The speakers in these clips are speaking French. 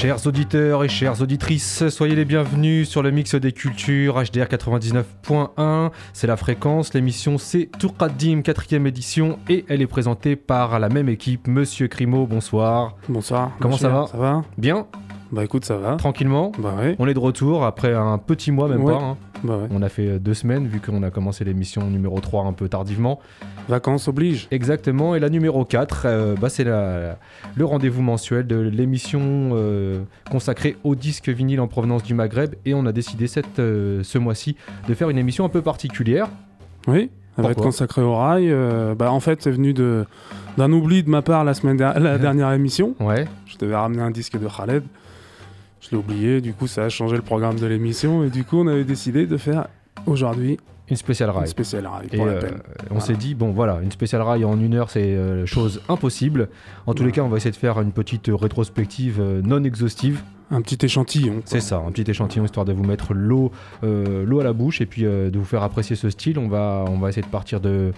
Chers auditeurs et chères auditrices, soyez les bienvenus sur le mix des cultures HDR 99.1. C'est la fréquence, l'émission c'est Tourkadim, quatrième édition, et elle est présentée par la même équipe. Monsieur Crimo, bonsoir. Bonsoir. Comment ça va Ça va? Bien Bah écoute, ça va. Tranquillement Bah ouais. On est de retour après un petit mois, même Ouais. pas. hein. Bah ouais. On a fait euh, deux semaines vu qu'on a commencé l'émission numéro 3 un peu tardivement. Vacances oblige. Exactement, et la numéro 4, euh, bah, c'est le rendez-vous mensuel de l'émission euh, consacrée aux disques vinyles en provenance du Maghreb. Et on a décidé cette, euh, ce mois-ci de faire une émission un peu particulière. Oui. Elle va être consacrée au rail. euh, bah en fait, c'est venu de d'un oubli de ma part la semaine la dernière émission. Ouais, Je devais ramener un disque de Khaled. Je l'ai oublié. Du coup, ça a changé le programme de l'émission et du coup, on avait décidé de faire aujourd'hui une spéciale une rail. spéciale rail Et pour la euh, on Voilà. s'est dit, bon voilà, une spéciale rail en une heure, c'est euh, chose impossible. En tous les cas, on va essayer de faire une petite rétrospective euh, non exhaustive. Un petit échantillon. C'est ça, un petit échantillon histoire de vous mettre l'eau l'eau à la bouche et puis de vous faire apprécier ce style. On va, on va essayer de partir de,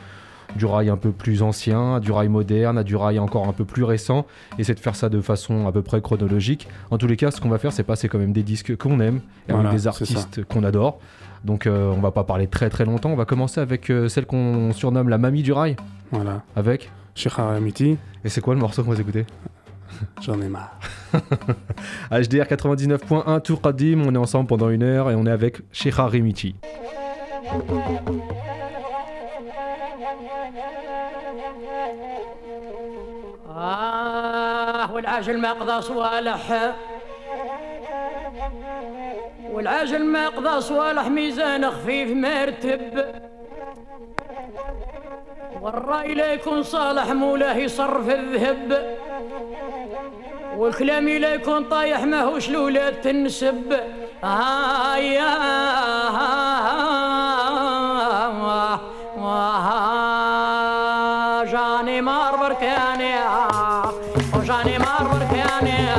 du rail un peu plus ancien, à du rail moderne, à du rail encore un peu plus récent, et essayer de faire ça de façon à peu près chronologique. En tous les cas, ce qu'on va faire, c'est passer quand même des disques qu'on aime, et avec des c'est artistes qu'on adore. Donc euh, on va pas parler très très longtemps, on va commencer avec euh, celle qu'on surnomme la mamie du rail, Voilà. avec... Cheikh Haramiti, Et c'est quoi le morceau qu'on va écouter j'en ai marre. HDR 99.1 Tour Qadim, on est ensemble pendant une heure et on est avec Sheikha Rimichi. آه والعاجل ما قضى صوالح والعاجل ما قضى صوالح ميزان خفيف مرتب والرأي لا يكون صالح مولاه يصرف الذهب والكلام لا يكون طايح ماهوش لولا تنسب آه يا آه جاني مار بركاني وجاني مار بركاني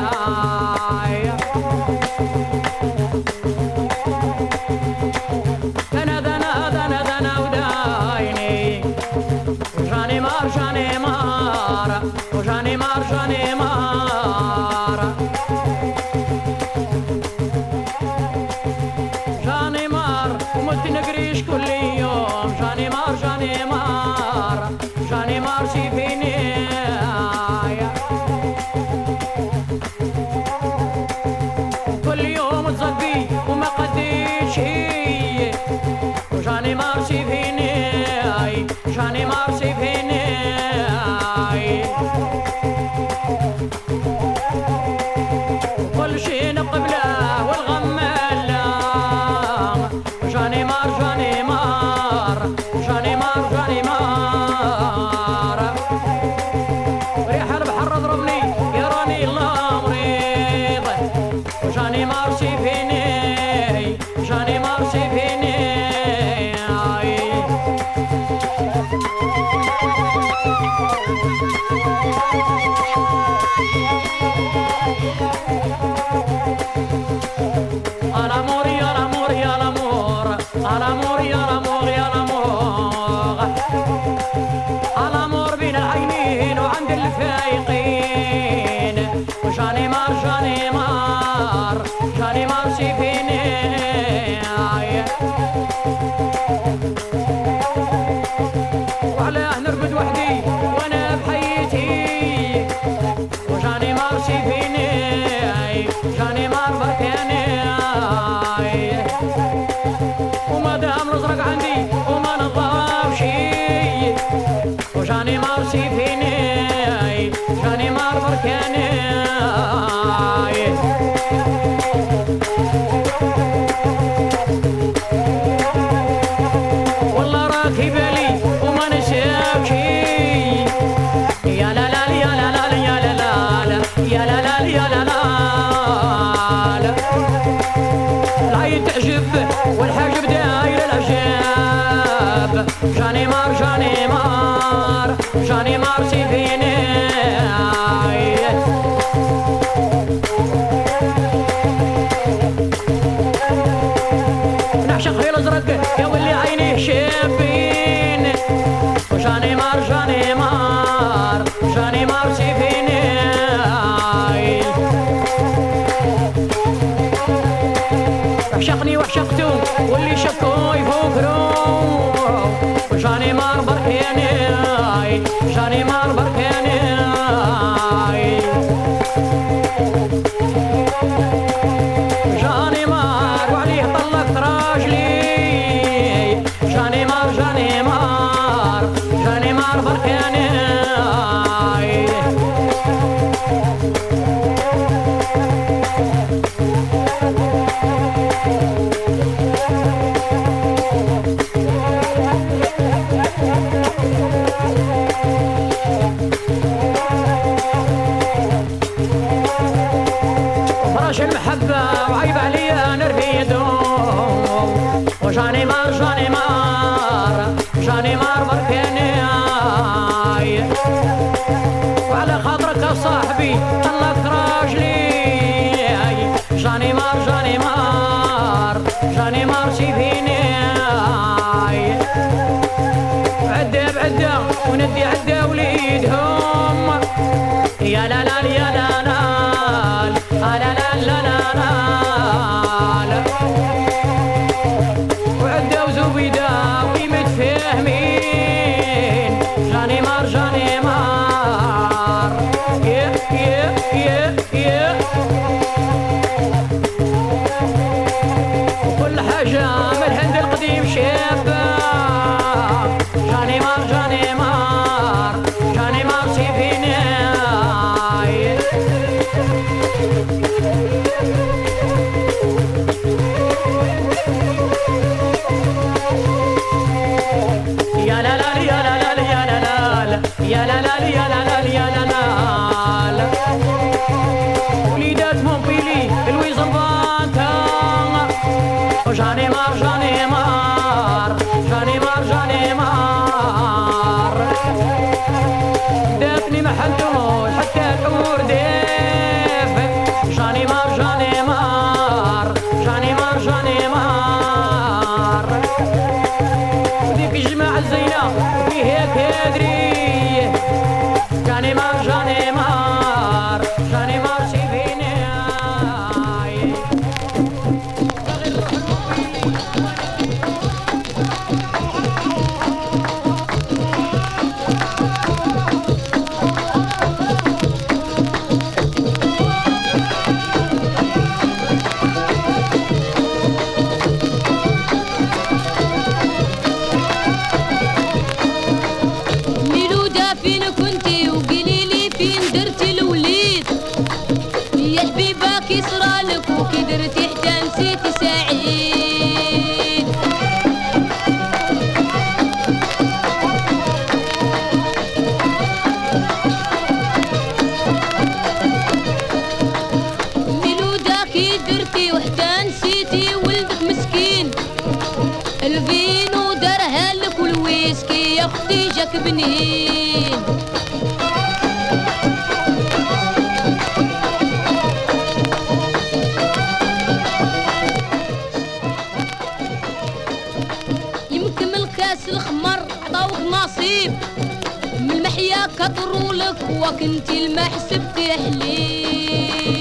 Johnny Mo. حبك انت المحسب تحليم.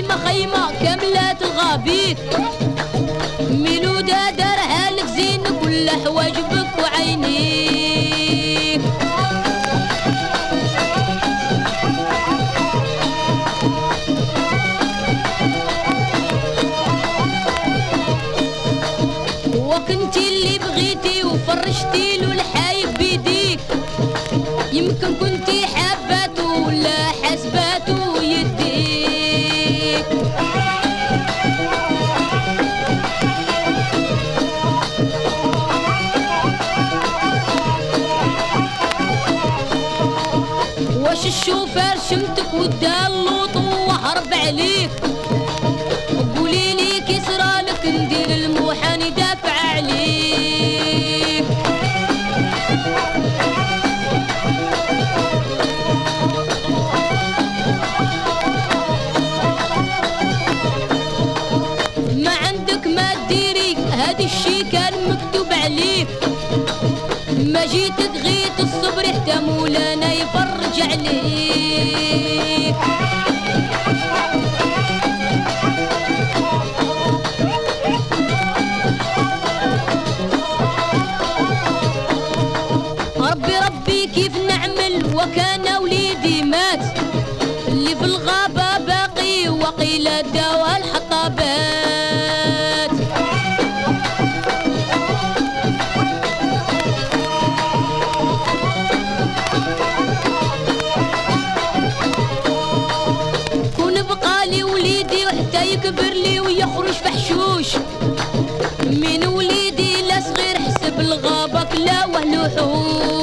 خيمة خيمة كاملة الغابير ميلودة دارها لك زينة كل حواجبك وعينيك. وكنتي اللي بغيتي وفرشتي له الحايب بيديك. يمكن كنتي جيت تغيط الصبر اهتموا لنا يفرج عليه يكبر لي ويخرج فحشوش من وليدي لا صغير حسب الغابة كلا وهلو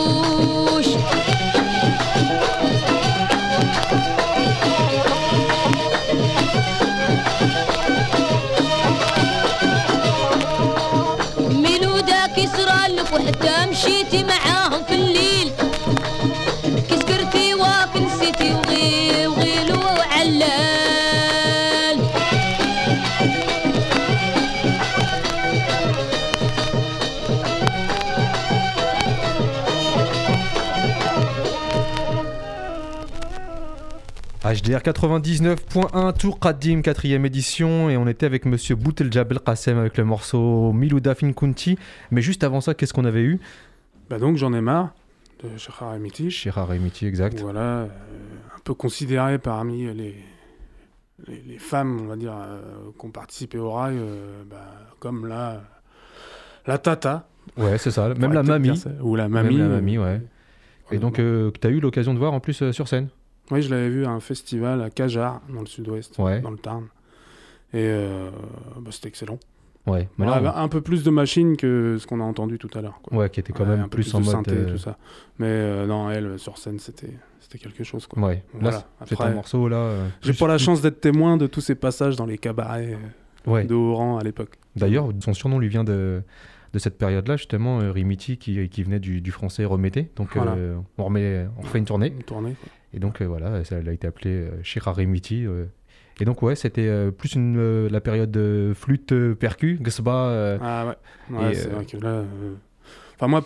HDR 99.1 Tour Qadim, quatrième édition, et on était avec Monsieur Boutel Jabel Qassem avec le morceau Milouda Finkunti. Mais juste avant ça, qu'est-ce qu'on avait eu? Bah donc j'en ai marre de Shahar Emiti. Shira Remiti, exact. Voilà, euh, un peu considéré parmi les, les, les femmes, on va dire, euh, qui ont participé au rail, euh, bah, comme la, la tata. Ouais, c'est ça. Même la mamie. Ou la mamie. Même la mamie, ouais. Et donc, que tu as eu l'occasion de voir en plus sur scène? Oui, je l'avais vu à un festival à Cajar, dans le sud-ouest, Ouais. dans le Tarn. Et euh, bah, c'était excellent. Ouais. Mais là, un peu plus de machines que ce qu'on a entendu tout à l'heure. ouais, qui était quand même un peu plus, en de mode. synthé, euh, tout ça. Mais euh, non, elle, sur scène, c'était c'était quelque chose. Quoi. Ouais. Voilà. Là, c'est un morceau là. J'ai plus- pas la plus- chance d'être témoin de tous ces passages dans les cabarets de haut rang à l'époque. D'ailleurs, son surnom lui vient de, de cette période-là, justement, Rimiti, qui, qui venait du, du français remetté. Donc, Voilà. euh, on, remet, on refait une tournée. Une tournée. Et donc, euh, voilà, ça, elle a été appelée euh, Shira Rimiti. euh. Et donc, ouais, c'était plus une, la période de flûte percu, euh, Ah ouais, ouais c'est vrai que là. Enfin, moi,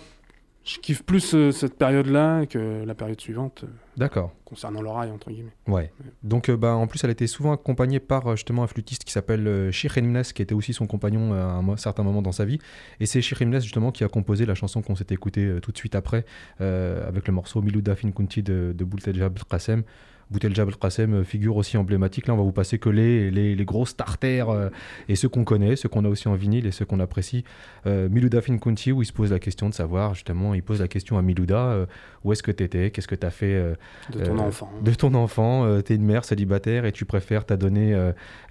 je kiffe plus euh, cette période-là que la période suivante, euh, D'accord. concernant l'oreille, entre guillemets. Ouais. Donc, euh, bah, en plus, elle était souvent accompagnée par justement un flûtiste qui s'appelle euh, Shir qui était aussi son compagnon à un certain moment dans sa vie. Et c'est Shir justement, qui a composé la chanson qu'on s'est écoutée tout de suite après, avec le morceau Milouda Finkunti de, de Bouteljab Qassem. Bouteljab Qassem, euh, figure aussi emblématique. Là, on va vous passer que les, les, les gros starters euh, et ceux qu'on connaît, ceux qu'on a aussi en vinyle et ceux qu'on apprécie. Euh, Milouda Finkunti, où il se pose la question de savoir, justement, il pose la question à Milouda où est-ce que tu étais, qu'est-ce que tu as fait De ton enfant. de ton enfant, euh, t'es une mère célibataire et tu préfères t'adonner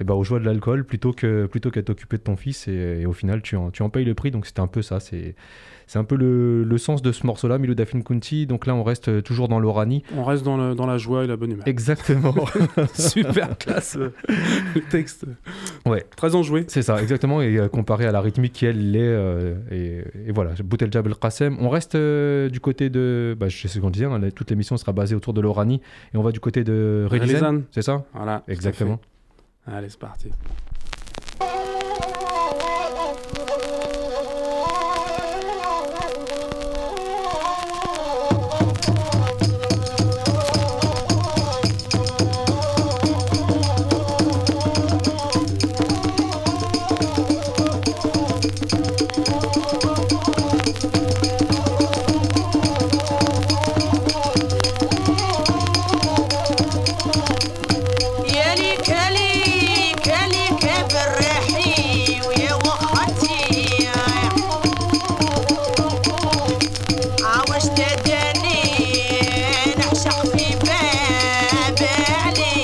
eh ben, aux joies de l'alcool plutôt que plutôt qu'à t'occuper de ton fils et, et au final tu en, tu en payes le prix donc c'était un peu ça c'est c'est un peu le, le sens de ce morceau là Milo Dafin Kunti donc là on reste euh, toujours dans l'Orani On reste dans, le- dans la joie et la bonne humeur. Exactement. Super classe euh, le texte. Ouais. Très enjoué. C'est ça, exactement. Et euh, comparé à la rythmique qui, elle, l'est. euh, et, et voilà, Boutel Jabel Qassem. On reste euh, du côté de. Bah, je sais ce qu'on disait, hein, toute l'émission sera basée autour de l'Oranie. Et on va du côté de Relizan. C'est ça? Voilà. Exactement. Allez, c'est parti. day.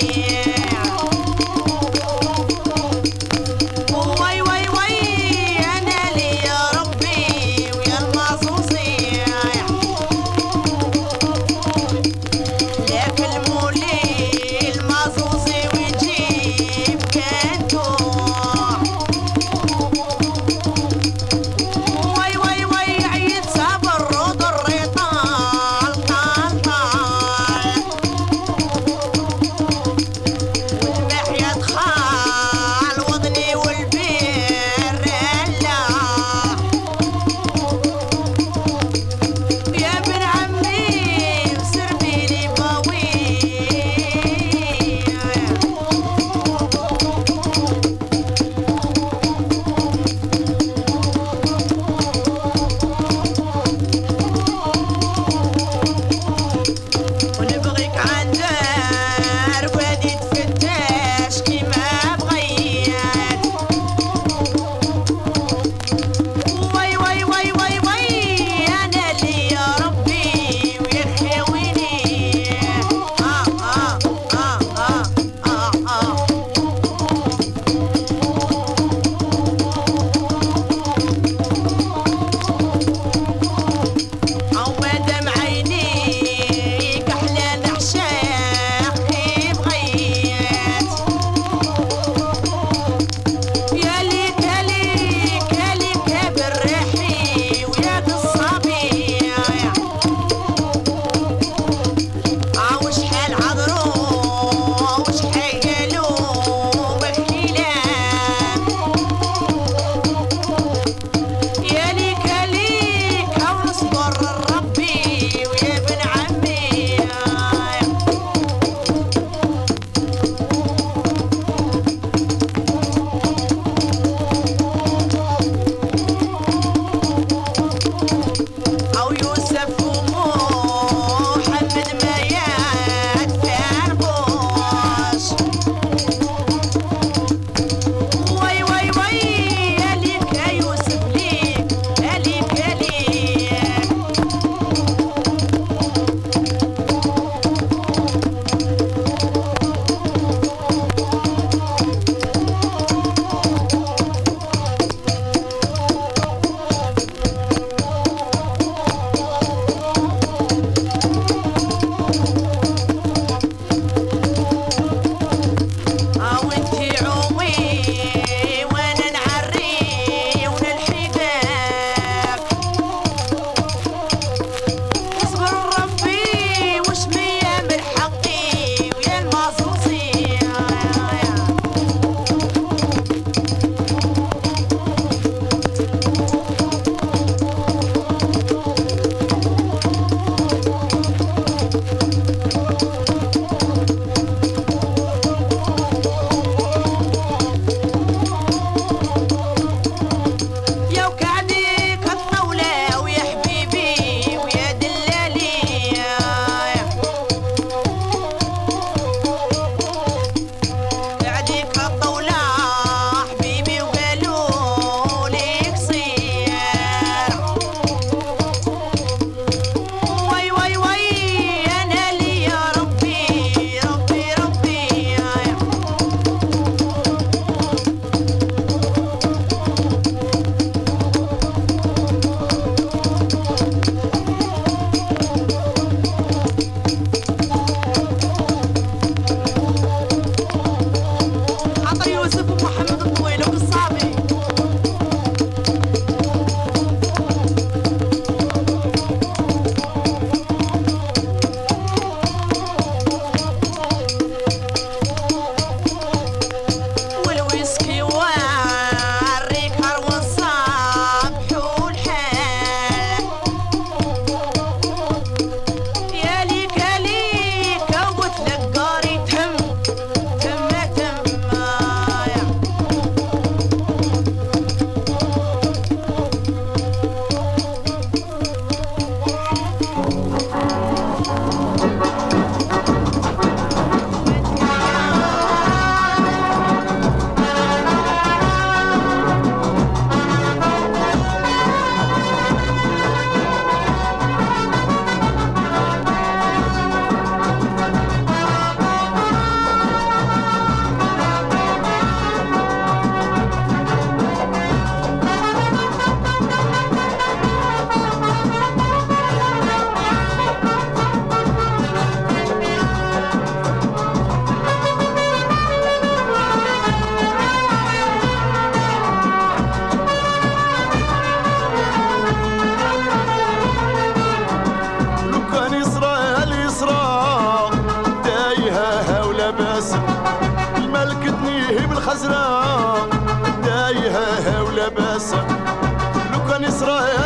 اسرائيل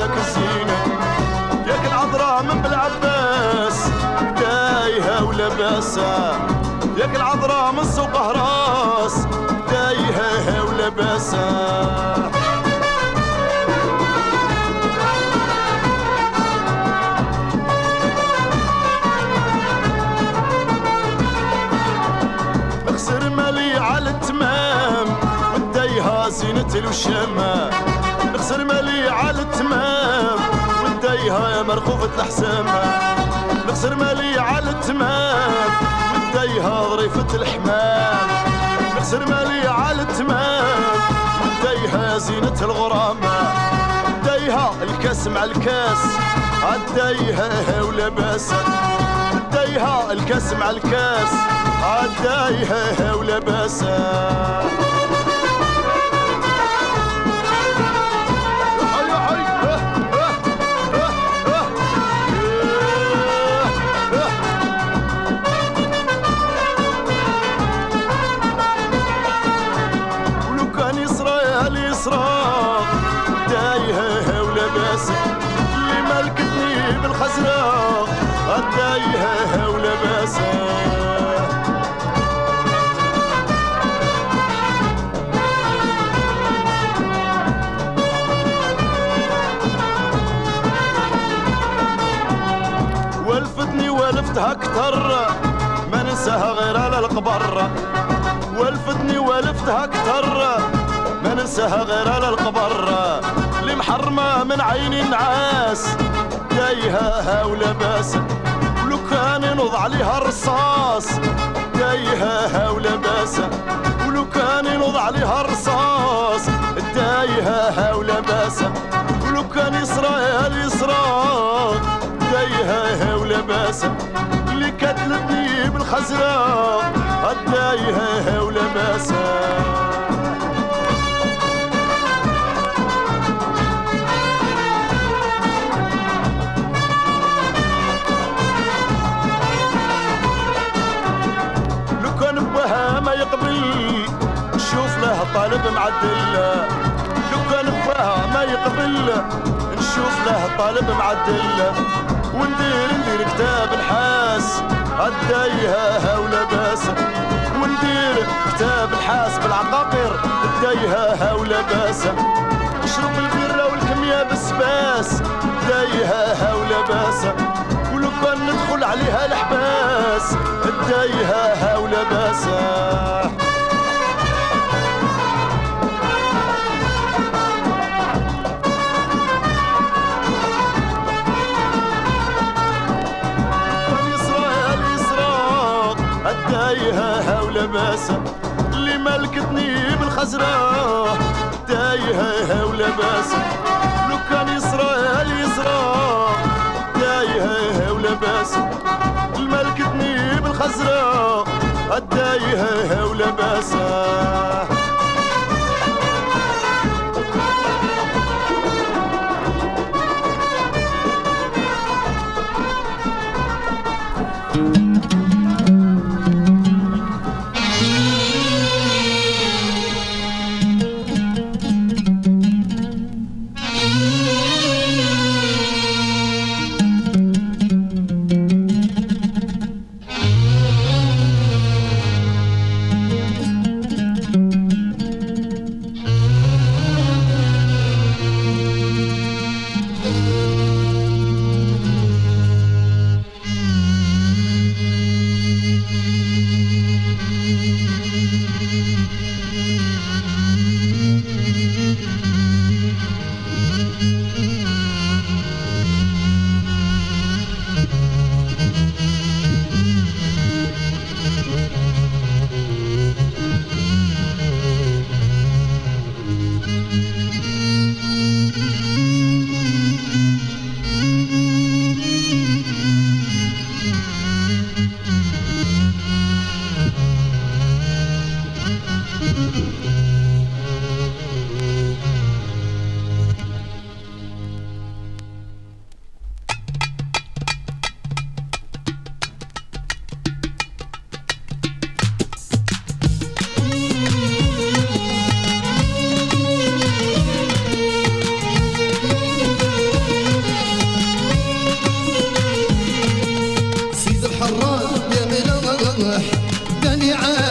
داك الزينة ياك العذراء من بالعباس تايهة ولا مرخوفة الحسامة نخسر مالي على التمام وديها ظريفة الحمام. نخسر مالي على التمام وديها زينة الغرامة. ديها الكاس مع الكاس عديها ولا باسة عديها الكاس مع الكاس عديها ولا ولفتها أكتر ما ننساها غير على القبر. ولفتني ولفتها أكتر ما ننساها غير على القبر. اللي محرمة من عيني النعاس تايهة ولا باس. كان نوض عليها الرصاص. دايها هاولة باسا ولو كان ينوض عليها الرصاص. دايها هاولة باسا ولو كان يصرى يسرى دايها هاولة باسا اللي كتلتني بالخزرة دايها هاولة باسا طالب معدل. لو كان بها ما يقبل. نشوف له طالب معدل. وندير ندير كتاب الحاس. الدايها ولا باس وندير كتاب الحاس بالعقاقير. الدايها ولا باس نشرب البيرة والكمية بالسباس. دايها ولا باس ولو كان ندخل عليها الحباس. الدايها ولا باس الخزراء تايهة ولباس لو كان يسرى يسرى تايهة ولباس الملك تنيب الخزراء الدايهة ولباسه الشفيعه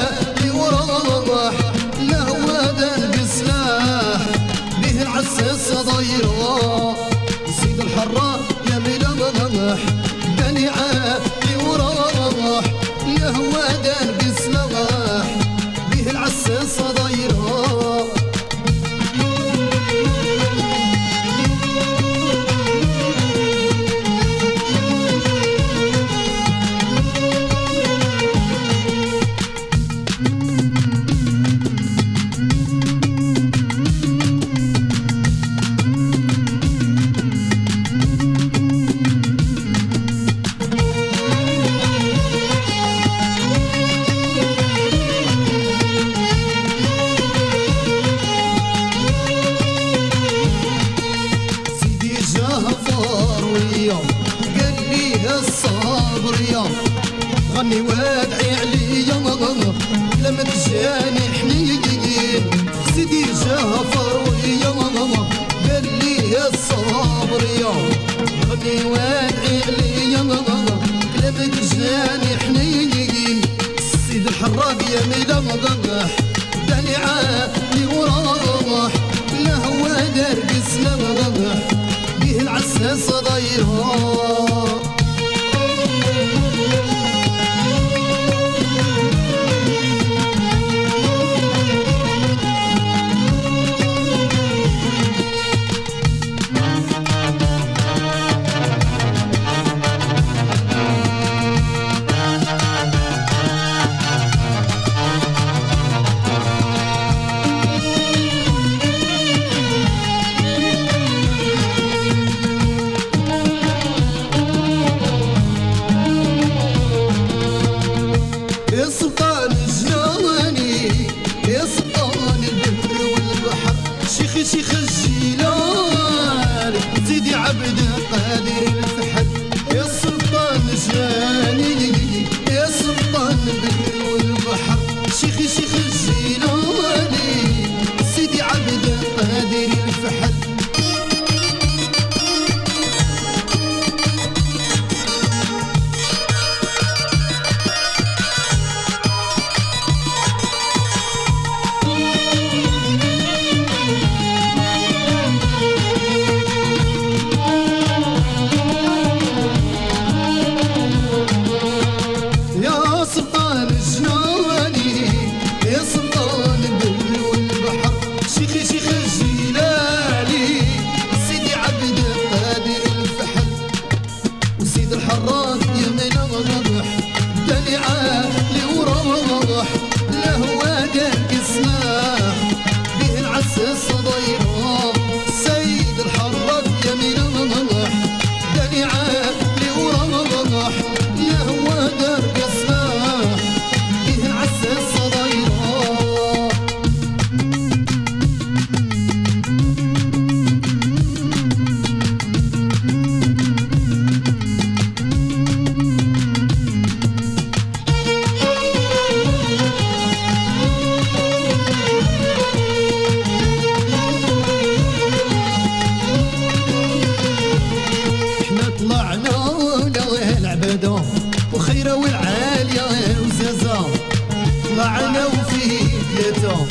طمعنا وفيه يتوم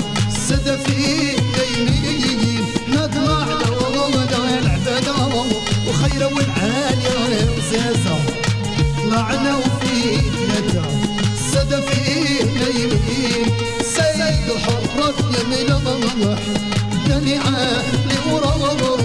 سد فيه دينين نطمع دوم دوم العبدهم وخير والعالي وزازهم طمعنا وفيه يتوم سد فيه دينين سيد حرة يمين ضمح دني عالي ورمض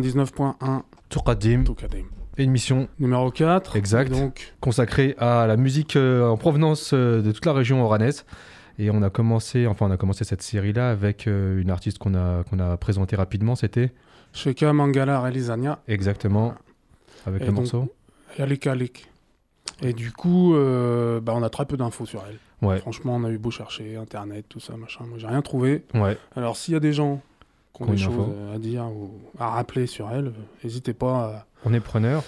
99.1 Tourkadim, Toukadim. émission Numéro 4. Exact. Donc, consacrée à la musique euh, en provenance euh, de toute la région oranaise. Et on a commencé, enfin on a commencé cette série-là avec euh, une artiste qu'on a, qu'on a présentée rapidement, c'était Sheka Mangala Relisania exactement avec Et le donc- morceau. Yalik Alik. Et du coup, bah, on a très peu d'infos sur elle. Ouais, Franchement, on a eu beau chercher, internet, tout ça, machin. Moi, j'ai rien trouvé. ouais, Alors, s'il y a des gens qui ont des choses à dire ou à rappeler sur elle, euh, n'hésitez pas à, on est preneur.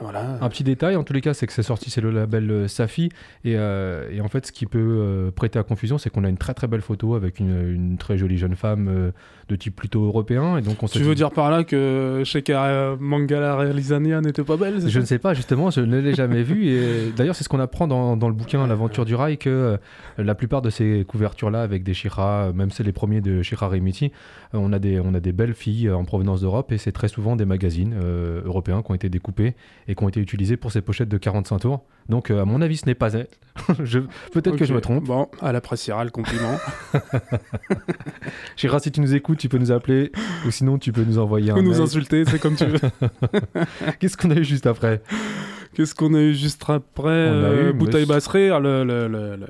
Voilà. Un petit détail, en tous les cas, c'est que c'est sorti, c'est le label euh, Safi. Et, euh, et en fait, ce qui peut euh, prêter à confusion, c'est qu'on a une très très belle photo avec une, une très jolie jeune femme euh, de type plutôt européen. Et donc on se Tu dit- veux dire par là que Shekara Mangala Realizania n'était pas belle Je ne sais pas, justement, je ne l'ai jamais vu. Et d'ailleurs, c'est ce qu'on apprend dans, dans le bouquin L'aventure du rail, que euh, la plupart de ces couvertures-là, avec des Shira, même c'est les premiers de Shira Remiti, on, a des, on a des belles filles en provenance d'Europe et c'est très souvent des magazines euh, européens qui ont été découpés et qui ont été utilisés pour ces pochettes de 45 tours. Donc, euh, à mon avis, ce n'est pas elle. Je- Peut-être que je me trompe. Bon, elle appréciera le compliment. Shira, si tu nous écoutes, tu peux nous appeler ou sinon tu peux nous envoyer un Ou nous mail. insulter, c'est comme tu veux. Qu'est-ce qu'on a eu juste après? Qu'est-ce qu'on a eu juste après? On a euh, eu monsieur- Basrir, le- le- le- le-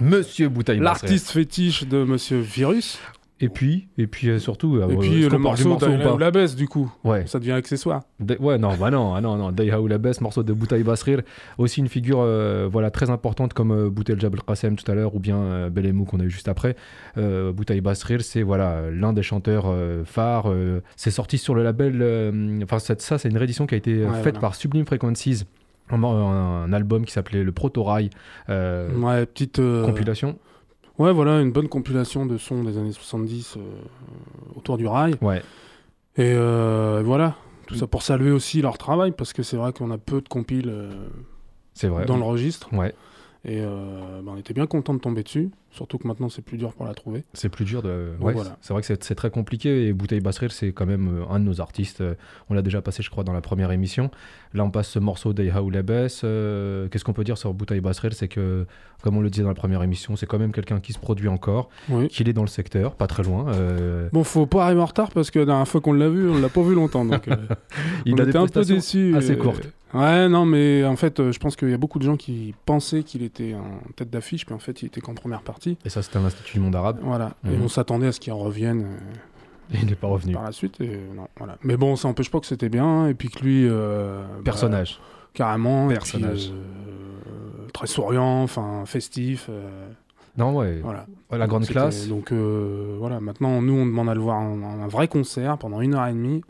Monsieur Basret. l'artiste fétiche de Monsieur Virus. Et puis, et puis euh, surtout, Et euh, puis est-ce le du morceau, ou la baisse, du coup. Ouais. Ça devient accessoire. Ouais, non, bah non, ah non, non. Daiha ou la baisse, morceau de Boutaï Basrir, aussi une figure euh, voilà, très importante comme euh, Boutel Jabal Qassem tout à l'heure, ou bien Belemou qu'on a eu juste après. Boutaï Basrir, c'est voilà, l'un des chanteurs phares. c'est sorti sur le label. Enfin, ça, c'est une réédition qui a été Ouais, faite voilà. par Sublime Frequencies. Un, un album qui s'appelait Le Proto-Rail euh, Ouais, petite. euh, compilation. Ouais, voilà, une bonne compilation de sons des années 70 euh, autour du rail. Ouais, Et euh, voilà, tout ça pour saluer aussi leur travail, parce que c'est vrai qu'on a peu de compiles euh, c'est vrai. dans le registre. Ouais, Et euh, bah, on était bien content de tomber dessus, surtout que maintenant c'est plus dur pour la trouver. c'est plus dur de. Ouais, voilà. c'est vrai que c'est très compliqué et Bouteille Basrir, c'est quand même euh, un de nos artistes. Euh, On l'a déjà passé, je crois, dans la première émission. Là, on passe ce morceau d'Eiha ou Labes. Euh, Qu'est-ce qu'on peut dire sur Bouteille Basrir C'est que, comme on le disait dans la première émission, c'est quand même quelqu'un qui se produit encore, Oui. qu'il est dans le secteur, pas très loin. Euh, Bon, faut pas arriver en retard parce que la dernière fois qu'on l'a vu, on l'a pas vu longtemps. Donc, il on a des était un peu déçus. assez courtes. Ouais, non, mais en fait, euh, je pense qu'il y a beaucoup de gens qui pensaient qu'il était en tête d'affiche, puis en fait, il était qu'en première partie. Et ça, c'était à l'Institut du monde arabe. Voilà. Et Mhm. on s'attendait à ce qu'il en revienne euh, Et il n'est pas revenu. par la suite. Et, euh, non, voilà. Mais bon, ça n'empêche pas que c'était bien. Et puis que lui. euh, bah, Personnage. carrément. et puis, Personnage. euh, très souriant, enfin, festif. euh, Non, ouais. voilà. La grande classe. Donc euh, voilà, maintenant, nous, on demande à le voir en, en un vrai concert pendant une heure et demie.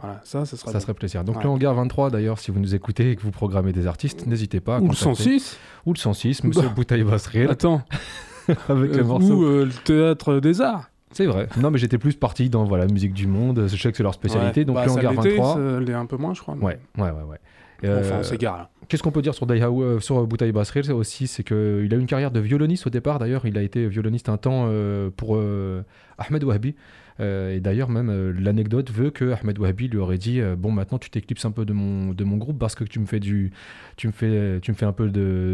Voilà, ça, ça serait. Ça bon. serait plaisir. Donc Ouais. le hangar 23 d'ailleurs, si vous nous écoutez et que vous programmez des artistes, n'hésitez pas. à Ou le contacter- 106 Ou le 106, Monsieur Bah. Boutaï Basrir, Attends. avec Euh, le morceau. Ou euh, le théâtre des arts. C'est vrai. Non, mais j'étais plus parti dans voilà musique du monde. Je sais que c'est leur spécialité. Ouais. Donc Bah, le hangar l'était, 23. ça l'est un peu moins, je crois. mais- Ouais, ouais, ouais, ouais. Bon, Euh, Enfin, on s'égare là. Qu'est-ce qu'on peut dire sur Daihaou, euh, sur Boutaï Basrir c'est aussi, c'est qu'il a eu une carrière de violoniste au départ. D'ailleurs, il a été violoniste un temps euh, pour euh, Ahmed Wahabi. Euh, et d'ailleurs, même euh, l'anecdote veut que Ahmed Wahabi lui aurait dit euh, bon, maintenant tu t'éclipses un peu de mon de mon groupe parce que tu me fais du, tu me fais, tu me fais un peu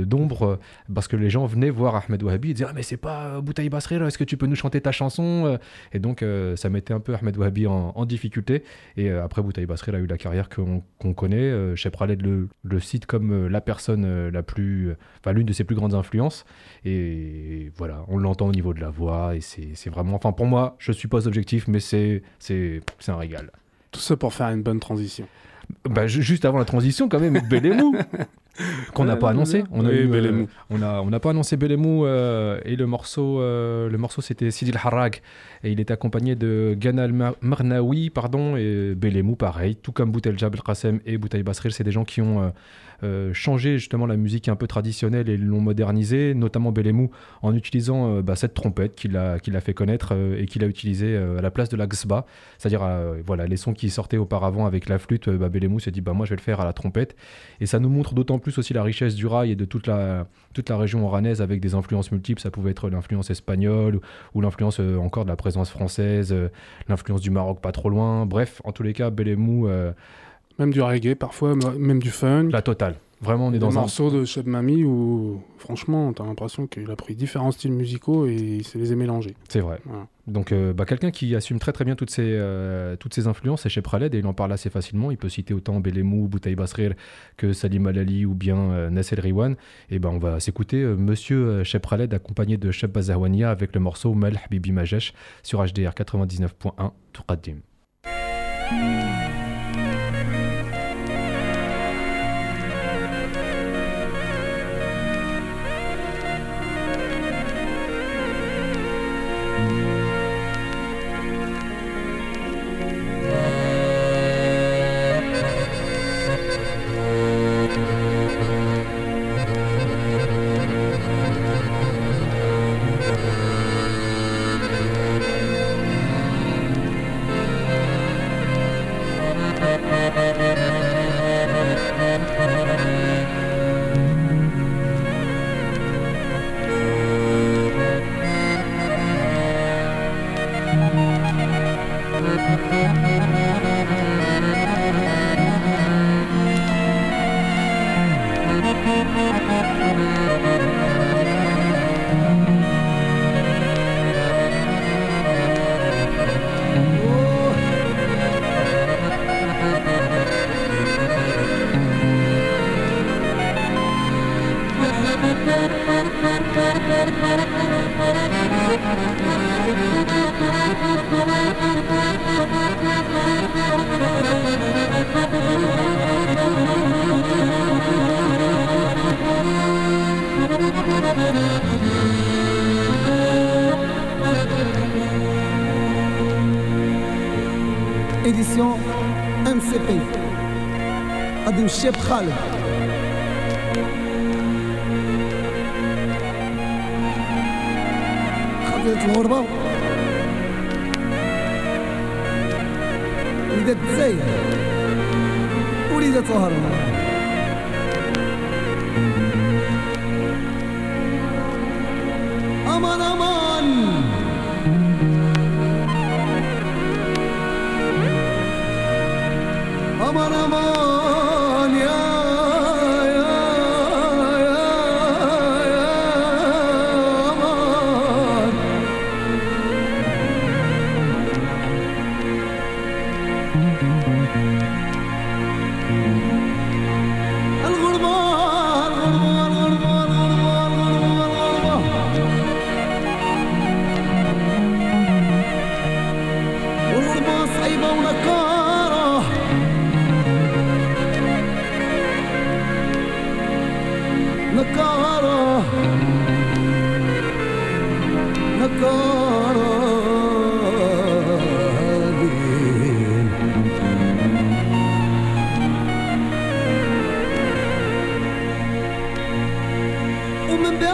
d'ombre parce que les gens venaient voir Ahmed Wahabi et disaient ah mais c'est pas Boutaï Basrir, est-ce que tu peux nous chanter ta chanson Et donc ça mettait un peu Ahmed Wahabi en, difficulté. Et après Boutaï Basrir a eu la carrière qu'on connaît. Cheb Khaled le, le cite comme la personne la plus, enfin l'une de ses plus grandes influences. Et voilà, on l'entend au niveau de la voix et c'est vraiment, enfin pour moi, je suis pas mais c'est un régal. Tout ça pour faire une bonne transition. Bah, ju- juste avant la transition, quand même, Belemou, qu'on n'a pas annoncé. On a Oui, eu, euh, on a, on n'a pas annoncé Belemou euh, et le morceau, euh, le morceau c'était Sidil Harag et il est accompagné de Ganal Mar- Marnaoui, pardon, et Belemou pareil, tout comme Boutel Jabel Qassem et Boutaï Basril, c'est des gens qui ont euh, changé justement la musique un peu traditionnelle et l'ont modernisée, notamment Belemou en utilisant euh, bah, cette trompette qu'il a, a fait connaître euh, et qu'il a utilisée euh, à la place de la gsba, c'est-à-dire voilà les sons qui sortaient auparavant avec la flûte, bah, Belemou s'est dit bah moi je vais le faire à la trompette et ça nous montre d'autant plus aussi la richesse du rail et de toute la, toute la région oranaise avec des influences multiples. Ça pouvait être l'influence espagnole ou, ou l'influence encore de la présence française, l'influence du Maroc pas trop loin. Bref, en tous les cas, Belemou, euh, Même du reggae parfois, même du funk. la totale. Vraiment, on est dans un. morceaux de Cheb Mami où, franchement, t'as l'impression qu'il a pris différents styles musicaux et il se les a mélangés. C'est vrai. Voilà. Donc, euh, bah, quelqu'un qui assume très très bien toutes ces, euh, toutes ces influences, c'est Shep Khaled et il en parle assez facilement. Il peut citer autant Belemou, Boutaï Basrir que Salim Alali ou bien euh, Nasser Riwan. Et ben, on va s'écouter euh, Monsieur Shep Khaled accompagné de Shep Bazawania avec le morceau Mal Habibi Majesh sur HDR 99.1 Touqaddim. الشيب خالد. خذيت الغربة.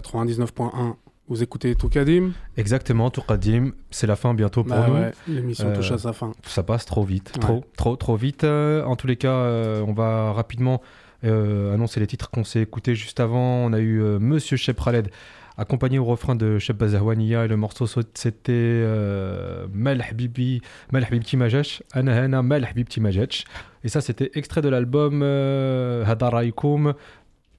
99.1. Vous écoutez Toukadim Exactement, Tourkadim, c'est la fin bientôt pour Bah nous. ouais, l'émission Euh, touche à sa fin. Ça passe trop vite, Ouais. trop, trop, trop vite. Euh, en tous les cas, euh, on va rapidement euh, annoncer les titres qu'on s'est écoutés juste avant. On a eu euh, Monsieur Shep Khaled, accompagné au refrain de Shep Bazahwania, et le morceau c'était euh, Mal Habibi, Mal Habibti Majesh, Ana Ana Mal Habibti Majesh. Et ça, c'était extrait de l'album euh, Hadaraikum,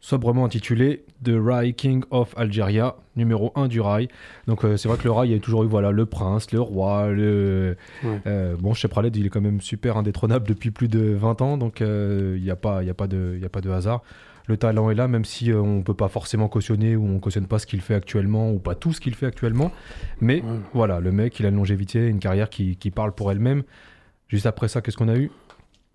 sobrement intitulé The Rai King of Algeria, numéro 1 du rail. Donc euh, c'est vrai que le rail, il y a toujours eu voilà, le prince, le roi, le... Ouais. Euh, bon, Shep Khaled, il est quand même super indétrônable depuis plus de 20 ans, donc euh, il n'y a, pas- y a, pas de- y a pas de hasard. Le talent est là, même si on ne peut pas forcément cautionner ou on cautionne pas ce qu'il fait actuellement ou pas tout ce qu'il fait actuellement. Mais Ouais. voilà, le mec, il a une longévité, une carrière qui, qui parle pour elle-même. Juste après ça, qu'est-ce qu'on a eu?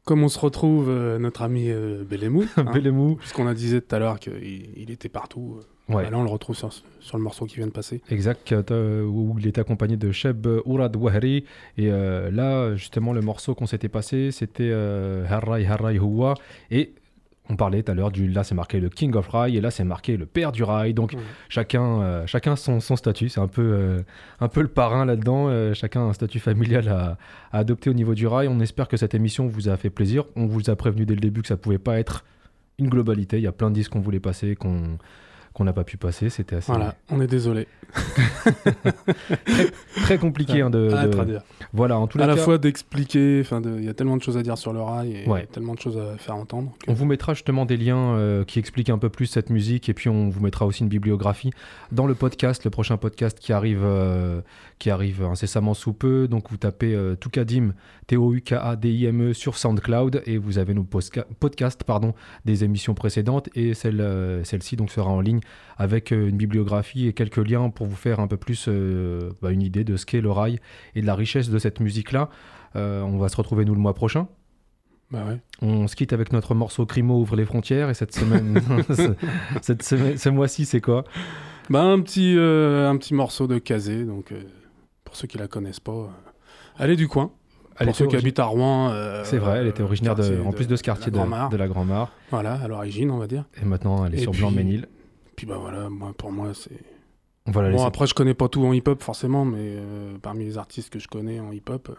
Comme on se retrouve, euh, notre ami euh, hein, puisqu'on a disait tout à l'heure qu'il il était partout. euh, Ouais. bah là, on le retrouve sur, sur le morceau qui vient de passer. Exact, euh, où il est accompagné de Sheb Ourad Wahri. Et euh, là, justement, le morceau qu'on s'était passé, c'était Harrai Harrai Huwa. Et on parlait tout à l'heure du. Là, c'est marqué le King of Rai, et là, c'est marqué le père du Rai. Donc, chacun, euh, chacun son, son statut. C'est un peu, euh, un peu le parrain là-dedans. euh, chacun a un statut familial à, à adopter au niveau du Rai. On espère que cette émission vous a fait plaisir. On vous a prévenu dès le début que ça pouvait pas être une globalité. Il y a plein de disques qu'on voulait passer, qu'on qu'on n'a pas pu passer. C'était assez Voilà, on est désolé. très compliqué hein, de, Ah, de- dur. Voilà, en tous les à la cas, fois d'expliquer, enfin, de- il y a tellement de choses à dire sur le rail et Ouais. tellement de choses à faire entendre. que- on vous mettra justement des liens euh, qui expliquent un peu plus cette musique et puis on vous mettra aussi une bibliographie dans le podcast, le prochain podcast qui arrive, euh, qui arrive incessamment sous peu. Donc vous tapez euh, Toukadim, T-O-U-K-A-D-I-M-E E sur SoundCloud et vous avez nos podcasts pardon, des émissions précédentes et celle, euh, celle-ci donc sera en ligne avec euh, une bibliographie et quelques liens pour vous faire un peu plus euh, bah, une idée de ce qu'est le rail et de la richesse de cette musique-là. Euh, on va se retrouver nous le mois prochain. Bah ouais. On se quitte avec notre morceau Crimo ouvre les frontières et cette semaine, cette semaine, ce mois-ci, c'est quoi? Bah, un petit, euh, un petit morceau de Kazé, donc pour ceux qui la connaissent pas, elle est du coin. Elle pour ceux qui habitent à Rouen. euh, C'est vrai, elle était originaire de, en plus de ce quartier de, la Grand-Mare. de la Grand-Mare. Voilà, à l'origine, on va dire. Et maintenant, elle est Et sur puis- Blanc-Ménil. Puis bah voilà, moi, pour moi, c'est Bon, après, je connais pas tout en hip-hop, forcément, mais euh, parmi les artistes que je connais en hip-hop, euh,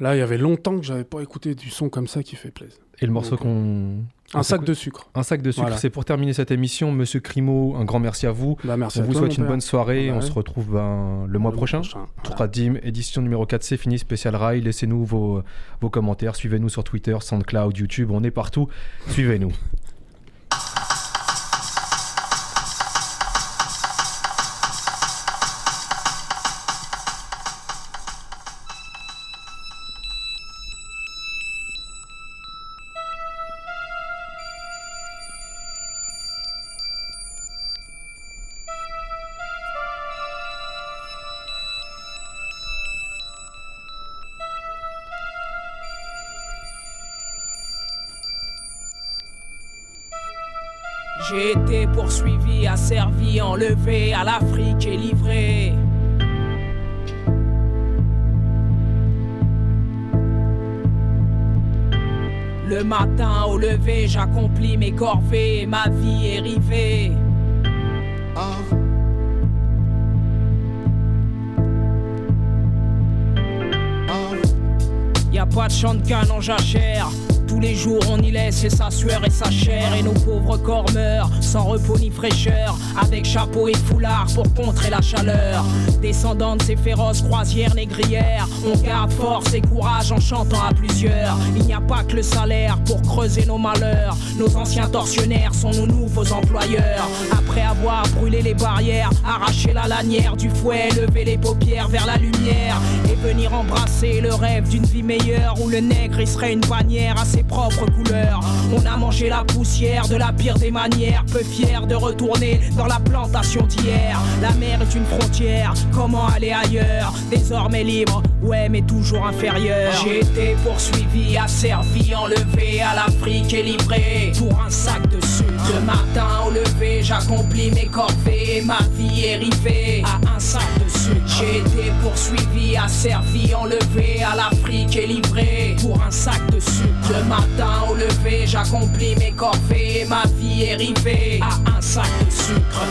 là, il y avait longtemps que j'avais pas écouté du son comme ça qui fait plaisir. Et le morceau qu'on. Un qu'on sac de sucre. Un sac de sucre, Voilà. c'est pour terminer cette émission. Monsieur Crimo, un grand merci à vous. Bah, merci On à vous toi, souhaite une père. bonne soirée. Bah On se retrouve ben, le mois prochain. voilà. Tradim, édition numéro 4, c'est fini, spécial rail. Laissez-nous vos, vos commentaires. Suivez-nous sur Twitter, Soundcloud, YouTube. On est partout. Suivez-nous. J'ai été poursuivi, asservi, enlevé, à l'Afrique et livré. Le matin au lever, j'accomplis mes corvées et ma vie est rivée. A pas de champ de canne en jachère. Les jours on y laisse et sa sueur et sa chair. Et nos pauvres corps meurent sans repos ni fraîcheur. Avec chapeau et foulard pour contrer la chaleur. Descendant de ces féroces croisières négrières On garde force et courage en chantant à plusieurs. Il n'y a pas que le salaire pour creuser nos malheurs. Nos anciens tortionnaires sont nos nouveaux employeurs. Après avoir brûlé les barrières Arraché la lanière du fouet Lever les paupières vers la lumière. Et venir embrasser le rêve d'une vie meilleure Où le nègre il serait une bannière à On a mangé la poussière de la pire des manières. Peu fier de retourner dans la plantation d'hier. La mer est une frontière, comment aller ailleurs? Désormais libre, ouais mais toujours inférieur. J'ai été poursuivi, asservi, enlevé à l'Afrique et livré. Pour un sac de sucre. Le matin au lever, j'accomplis mes corvées. Ma vie est rivée à un sac de J'ai été poursuivi, asservi, enlevé à l'Afrique et livré Pour un sac de sucre. Le matin au lever, j'accomplis mes corvées ma vie est rivée à un sac de sucre.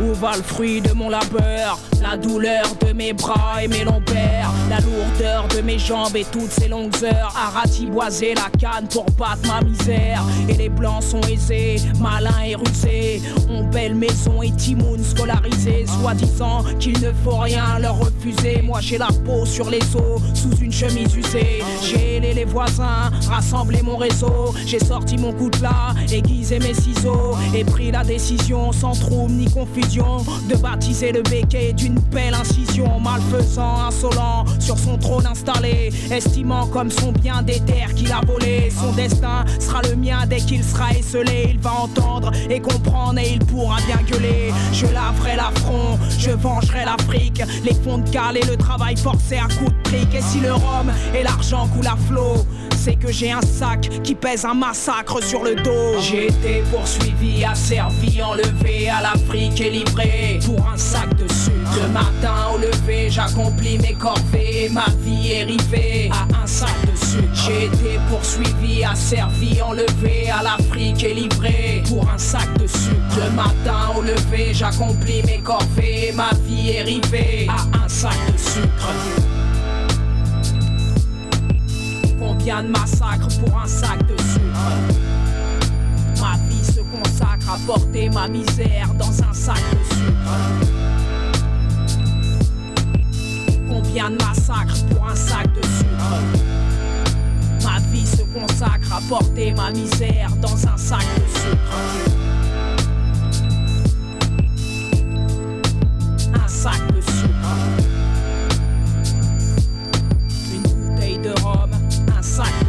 Où va le fruit de mon labeur? La douleur de mes bras et mes lombaires La lourdeur de mes jambes et toutes ces longues heures À ratiboiser la canne pour battre ma misère. Et les blancs sont aisés, malins et rusés Ont belle maison et timoun scolarisé. Soi-disant qu'il ne faut rien leur refuser. Moi j'ai la peau sur les os, sous une chemise usée. J'ai aidé les voisins, rassemblé mon réseau. J'ai sorti mon coutelas, aiguisé mes ciseaux. Et pris la décision sans trouble ni confusion De baptiser le béquet d'une belle incision Malfaisant, insolent, sur son trône installé Estimant comme son bien des terres qu'il a volé Son destin sera le mien dès qu'il sera esselé. Il va entendre et comprendre et il pourra bien gueuler. Je laverai l'affront, je vengerai l'Afrique. Les fonds de cale et le travail forcé à coups de trick Et si le rhum et l'argent coulent à flot c'est que j'ai un sac qui pèse un massacre sur le dos. J'ai été poursuivi, asservi, enlevé à l'Afrique et livré pour un sac de sucre. Le matin au lever, j'accomplis mes corvées ma vie est rivée à un sac de sucre. J'ai été poursuivi, asservi, enlevé à l'Afrique et livré pour un sac de sucre. Le matin au lever, j'accomplis mes corvées ma vie est rivée à un sac de sucre. Combien de massacres pour un sac de sucre Ma vie se consacre à porter ma misère dans un sac de sucre Combien de massacres pour un sac de sucre Ma vie se consacre à porter ma misère dans un sac de sucre Un sac de sucre sun.